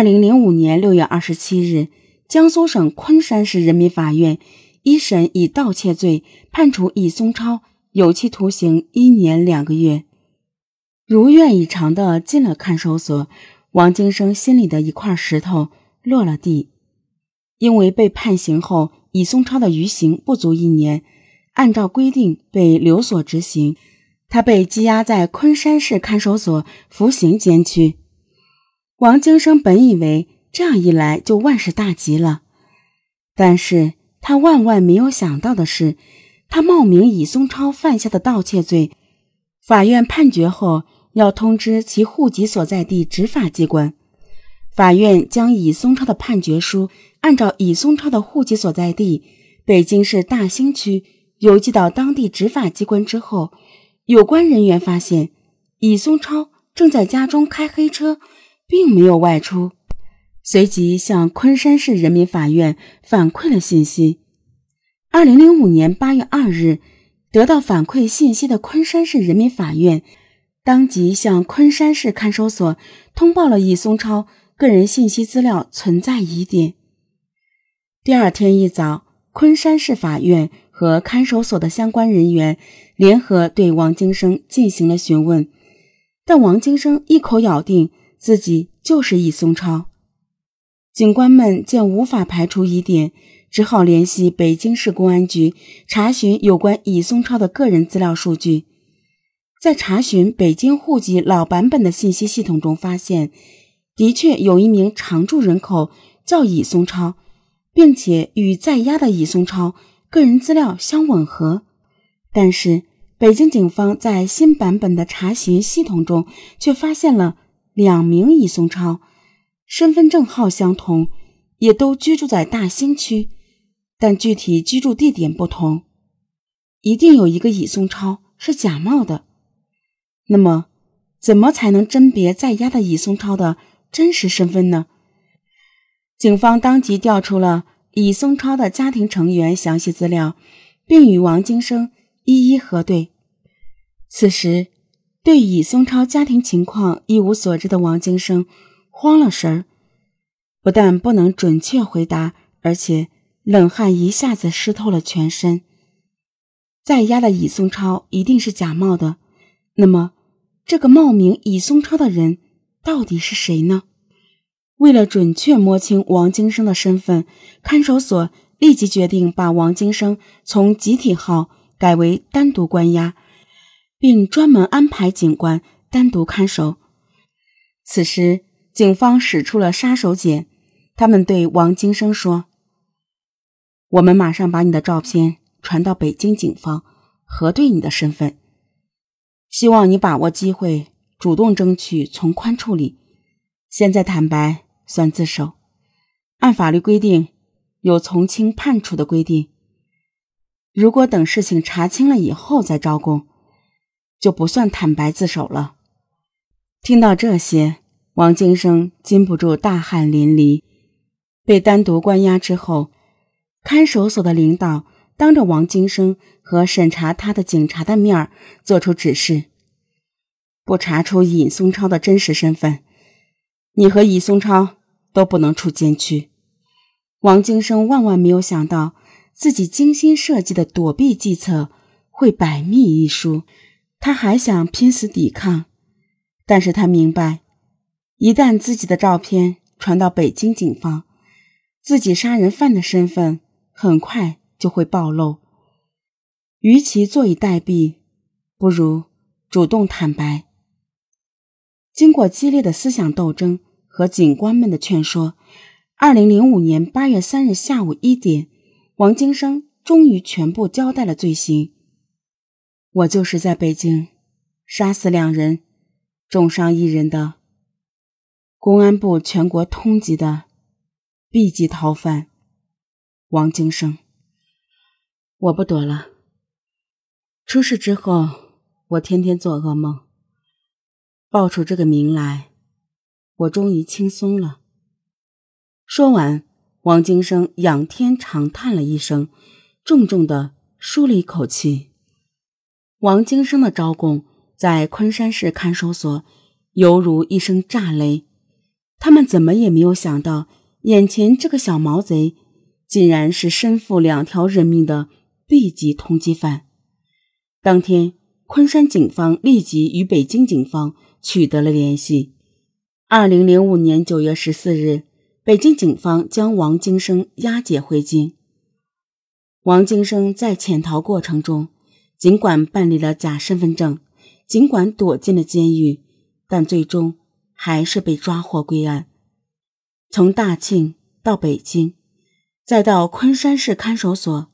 二零零五年六月二十七日，江苏省昆山市人民法院一审以盗窃罪判处乙松超有期徒刑一年两个月。如愿以偿的进了看守所，王金生心里的一块石头落了地。因为被判刑后，乙松超的余刑不足一年，按照规定被留所执行，他被羁押在昆山市看守所服刑监区。王京生本以为这样一来就万事大吉了，但是他万万没有想到的是，他冒名以松超犯下的盗窃罪，法院判决后要通知其户籍所在地执法机关。法院将以松超的判决书按照以松超的户籍所在地北京市大兴区邮寄到当地执法机关之后，有关人员发现以松超正在家中开黑车。并没有外出，随即向昆山市人民法院反馈了信息。二零零五年八月二日，得到反馈信息的昆山市人民法院当即向昆山市看守所通报了易松超个人信息资料存在疑点。第二天一早，昆山市法院和看守所的相关人员联合对王京生进行了询问，但王京生一口咬定。自己就是易松超，警官们见无法排除疑点，只好联系北京市公安局查询有关易松超的个人资料数据。在查询北京户籍老版本的信息系统中，发现的确有一名常住人口叫易松超，并且与在押的易松超个人资料相吻合。但是，北京警方在新版本的查询系统中却发现了。两名乙松超身份证号相同，也都居住在大兴区，但具体居住地点不同，一定有一个乙松超是假冒的。那么，怎么才能甄别在押的乙松超的真实身份呢？警方当即调出了乙松超的家庭成员详细资料，并与王金生一一核对。此时。对乙松超家庭情况一无所知的王金生慌了神儿，不但不能准确回答，而且冷汗一下子湿透了全身。在押的乙松超一定是假冒的，那么这个冒名乙松超的人到底是谁呢？为了准确摸清王金生的身份，看守所立即决定把王金生从集体号改为单独关押。并专门安排警官单独看守。此时，警方使出了杀手锏，他们对王金生说：“我们马上把你的照片传到北京警方，核对你的身份。希望你把握机会，主动争取从宽处理。现在坦白算自首。按法律规定，有从轻判处的规定。如果等事情查清了以后再招供。”就不算坦白自首了。听到这些，王金生禁不住大汗淋漓。被单独关押之后，看守所的领导当着王金生和审查他的警察的面儿做出指示：不查出尹松超的真实身份，你和尹松超都不能出监区。王金生万万没有想到，自己精心设计的躲避计策会百密一疏。他还想拼死抵抗，但是他明白，一旦自己的照片传到北京警方，自己杀人犯的身份很快就会暴露。与其坐以待毙，不如主动坦白。经过激烈的思想斗争和警官们的劝说，二零零五年八月三日下午一点，王金生终于全部交代了罪行。我就是在北京杀死两人、重伤一人的公安部全国通缉的 B 级逃犯王金生。我不躲了。出事之后，我天天做噩梦。报出这个名来，我终于轻松了。说完，王金生仰天长叹了一声，重重的舒了一口气。王金生的招供在昆山市看守所犹如一声炸雷，他们怎么也没有想到，眼前这个小毛贼，竟然是身负两条人命的 B 级通缉犯。当天，昆山警方立即与北京警方取得了联系。二零零五年九月十四日，北京警方将王京生押解回京。王京生在潜逃过程中，尽管办理了假身份证，尽管躲进了监狱，但最终还是被抓获归案。从大庆到北京，再到昆山市看守所。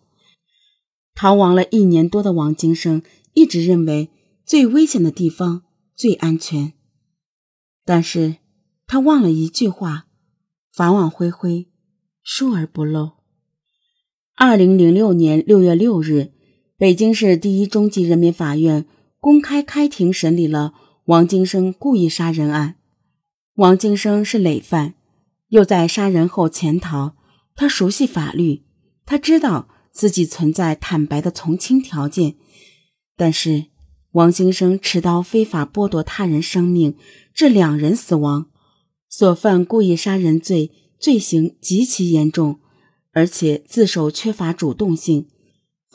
逃亡了一年多的王金生一直认为最危险的地方最安全，但是他忘了一句话：法网恢恢，疏而不漏。二零零六年六月六日，北京市第一中级人民法院公开开庭审理了王金生故意杀人案。王金生是累犯，又在杀人后潜逃，他熟悉法律，他知道。自己存在坦白的从轻条件，但是王金生持刀非法剥夺他人生命，致两人死亡，所犯故意杀人罪罪行极其严重，而且自首缺乏主动性。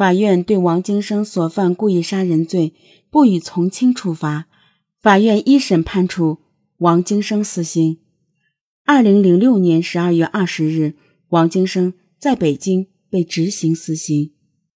法院对王金生所犯故意杀人罪不予从轻处罚，法院一审判处王金生死刑。二零零六年十二月二十日，王金生在北京。被执行死刑。